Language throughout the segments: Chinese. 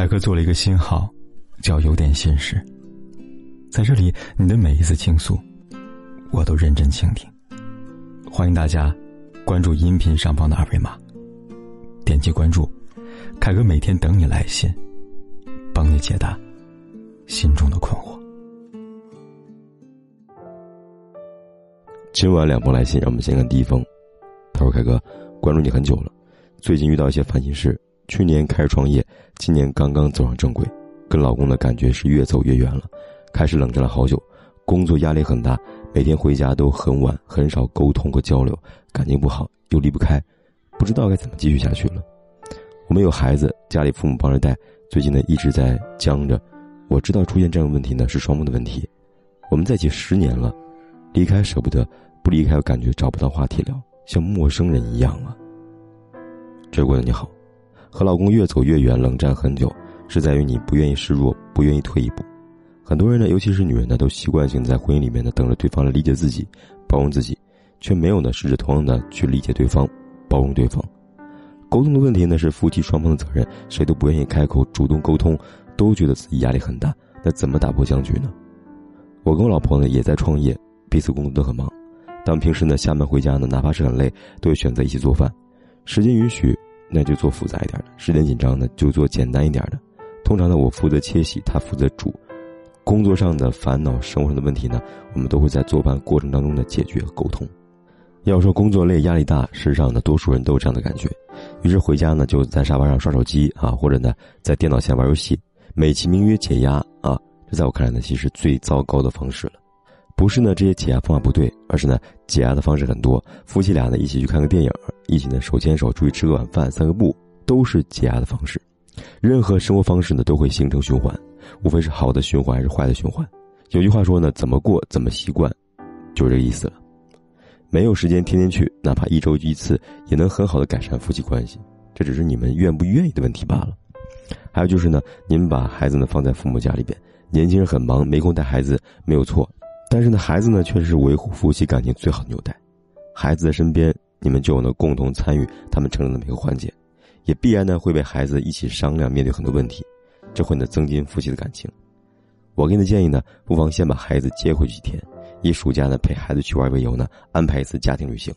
凯哥做了一个新号，叫“有点心事”。在这里，你的每一次倾诉，我都认真倾听。欢迎大家关注音频上方的二维码，点击关注，凯哥每天等你来信，帮你解答心中的困惑。今晚两封来信，让我们先看第一封。他说：“凯哥，关注你很久了，最近遇到一些烦心事。去年开始创业，今年刚刚走上正轨，跟老公的感觉是越走越远了。开始冷战了好久，工作压力很大，每天回家都很晚，很少沟通和交流，感情不好又离不开，不知道该怎么继续下去了。我们有孩子，家里父母帮着带，最近呢一直在僵着。我知道出现这样的问题呢是双方的问题。我们在一起十年了，离开舍不得，不离开又感觉找不到话题聊，像陌生人一样啊。这位你好。”和老公越走越远，冷战很久，是在于你不愿意示弱，不愿意退一步。很多人呢，尤其是女人呢，都习惯性在婚姻里面呢，等着对方来理解自己，包容自己，却没有呢试着同样的去理解对方，包容对方。沟通的问题呢，是夫妻双方的责任，谁都不愿意开口主动沟通，都觉得自己压力很大。那怎么打破僵局呢？我跟我老婆呢也在创业，彼此工作都很忙，但平时呢下班回家呢，哪怕是很累，都会选择一起做饭，时间允许。那就做复杂一点的，时间紧张呢就做简单一点的。通常呢，我负责切洗，他负责煮。工作上的烦恼、生活上的问题呢，我们都会在做饭过程当中的解决和沟通。要说工作累、压力大，事实上呢，多数人都有这样的感觉。于是回家呢，就在沙发上刷手机啊，或者呢，在电脑前玩游戏，美其名曰解压啊。这在我看来呢，其实最糟糕的方式了。不是呢，这些解压方法不对，而是呢，解压的方式很多。夫妻俩呢，一起去看个电影，一起呢手牵手出去吃个晚饭、散个步，都是解压的方式。任何生活方式呢，都会形成循环，无非是好的循环还是坏的循环。有句话说呢，怎么过怎么习惯，就是这个意思了。没有时间天天去，哪怕一周一次，也能很好的改善夫妻关系。这只是你们愿不愿意的问题罢了。还有就是呢，你们把孩子呢放在父母家里边，年轻人很忙，没空带孩子，没有错。但是呢，孩子呢，却是维护夫妻感情最好的纽带。孩子在身边，你们就能共同参与他们成长的每个环节，也必然呢会为孩子一起商量面对很多问题，这会呢增进夫妻的感情。我给你的建议呢，不妨先把孩子接回去几天，以暑假呢陪孩子去玩为由呢，安排一次家庭旅行。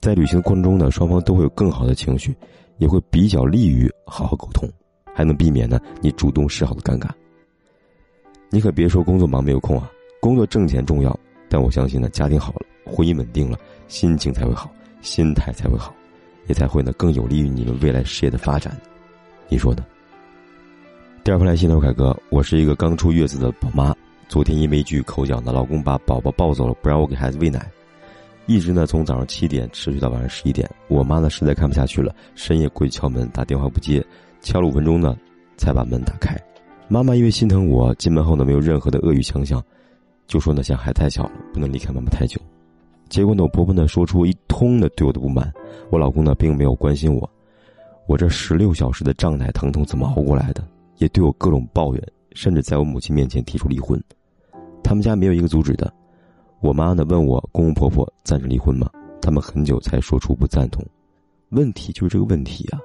在旅行的过程中呢，双方都会有更好的情绪，也会比较利于好好沟通，还能避免呢你主动示好的尴尬。你可别说工作忙没有空啊。工作挣钱重要，但我相信呢，家庭好了，婚姻稳定了，心情才会好，心态才会好，也才会呢更有利于你们未来事业的发展。你说呢？第二封来信呢凯哥，我是一个刚出月子的宝妈，昨天因为一句口角呢，老公把宝宝抱走了，不让我给孩子喂奶，一直呢从早上七点持续到晚上十一点。我妈呢实在看不下去了，深夜过去敲门，打电话不接，敲了五分钟呢，才把门打开。妈妈因为心疼我，进门后呢没有任何的恶语相向。就说呢，嫌孩子太小了，不能离开妈妈太久。结果呢，我婆婆呢说出一通的对我的不满。我老公呢并没有关心我，我这十六小时的胀奶疼痛怎么熬过来的？也对我各种抱怨，甚至在我母亲面前提出离婚。他们家没有一个阻止的。我妈呢问我公公婆婆赞成离婚吗？他们很久才说出不赞同。问题就是这个问题啊！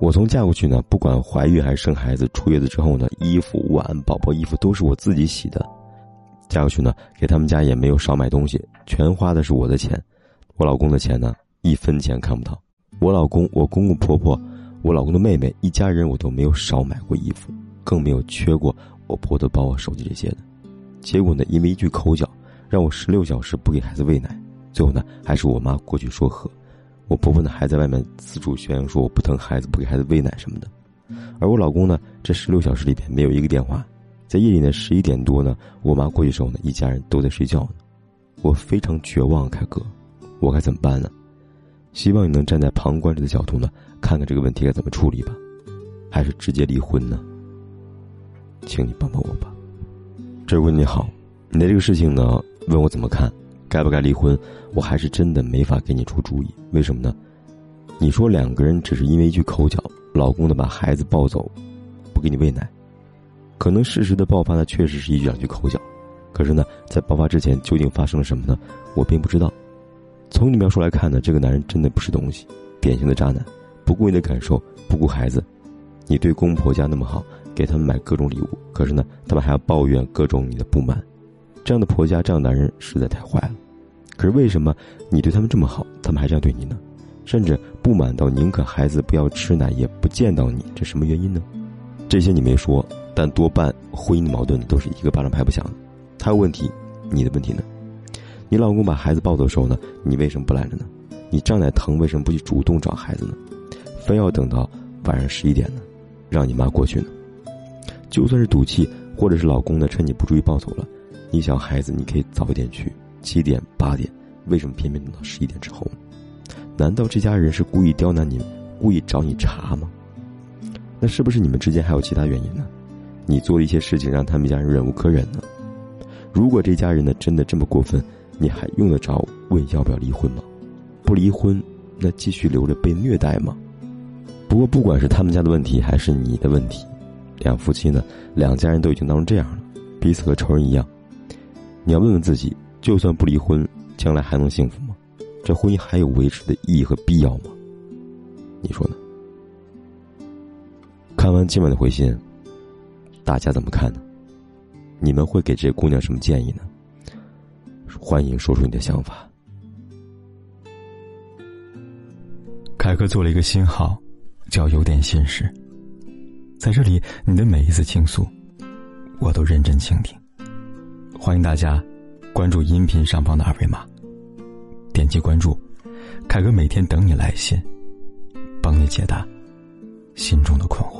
我从嫁过去呢，不管怀孕还是生孩子，出月子之后呢，衣服、碗、宝宝衣服都是我自己洗的。嫁过去呢，给他们家也没有少买东西，全花的是我的钱，我老公的钱呢，一分钱看不到。我老公、我公公婆婆、我老公的妹妹，一家人我都没有少买过衣服，更没有缺过我婆的包啊、手机这些的。结果呢，因为一句口角，让我十六小时不给孩子喂奶，最后呢，还是我妈过去说和。我婆婆呢，还在外面四处宣扬说我不疼孩子、不给孩子喂奶什么的。而我老公呢，这十六小时里边没有一个电话。在夜里呢，十一点多呢，我妈过去时候呢，一家人都在睡觉呢。我非常绝望，凯哥，我该怎么办呢？希望你能站在旁观者的角度呢，看看这个问题该怎么处理吧，还是直接离婚呢？请你帮帮我吧。这位你好，你的这个事情呢，问我怎么看，该不该离婚？我还是真的没法给你出主意。为什么呢？你说两个人只是因为一句口角，老公呢把孩子抱走，不给你喂奶。可能事实的爆发呢，确实是一两句口角，可是呢，在爆发之前究竟发生了什么呢？我并不知道。从你描述来看呢，这个男人真的不是东西，典型的渣男，不顾你的感受，不顾孩子。你对公婆家那么好，给他们买各种礼物，可是呢，他们还要抱怨各种你的不满。这样的婆家，这样的男人实在太坏了。可是为什么你对他们这么好，他们还这样对你呢？甚至不满到宁可孩子不要吃奶，也不见到你，这什么原因呢？这些你没说，但多半婚姻的矛盾都是一个巴掌拍不响的。他有问题，你的问题呢？你老公把孩子抱走的时候呢，你为什么不拦着呢？你胀奶疼，为什么不去主动找孩子呢？非要等到晚上十一点呢，让你妈过去呢？就算是赌气，或者是老公呢趁你不注意抱走了，你想孩子你可以早一点去，七点八点，为什么偏偏等到十一点之后呢？难道这家人是故意刁难你，故意找你茬吗？那是不是你们之间还有其他原因呢？你做了一些事情让他们家人忍无可忍呢？如果这家人呢真的这么过分，你还用得着问要不要离婚吗？不离婚，那继续留着被虐待吗？不过不管是他们家的问题还是你的问题，两夫妻呢，两家人都已经闹成这样了，彼此和仇人一样。你要问问自己，就算不离婚，将来还能幸福吗？这婚姻还有维持的意义和必要吗？你说呢？看完今晚的回信，大家怎么看呢？你们会给这姑娘什么建议呢？欢迎说出你的想法。凯哥做了一个新号，叫“有点心事”。在这里，你的每一次倾诉，我都认真倾听。欢迎大家关注音频上方的二维码，点击关注，凯哥每天等你来信，帮你解答心中的困惑。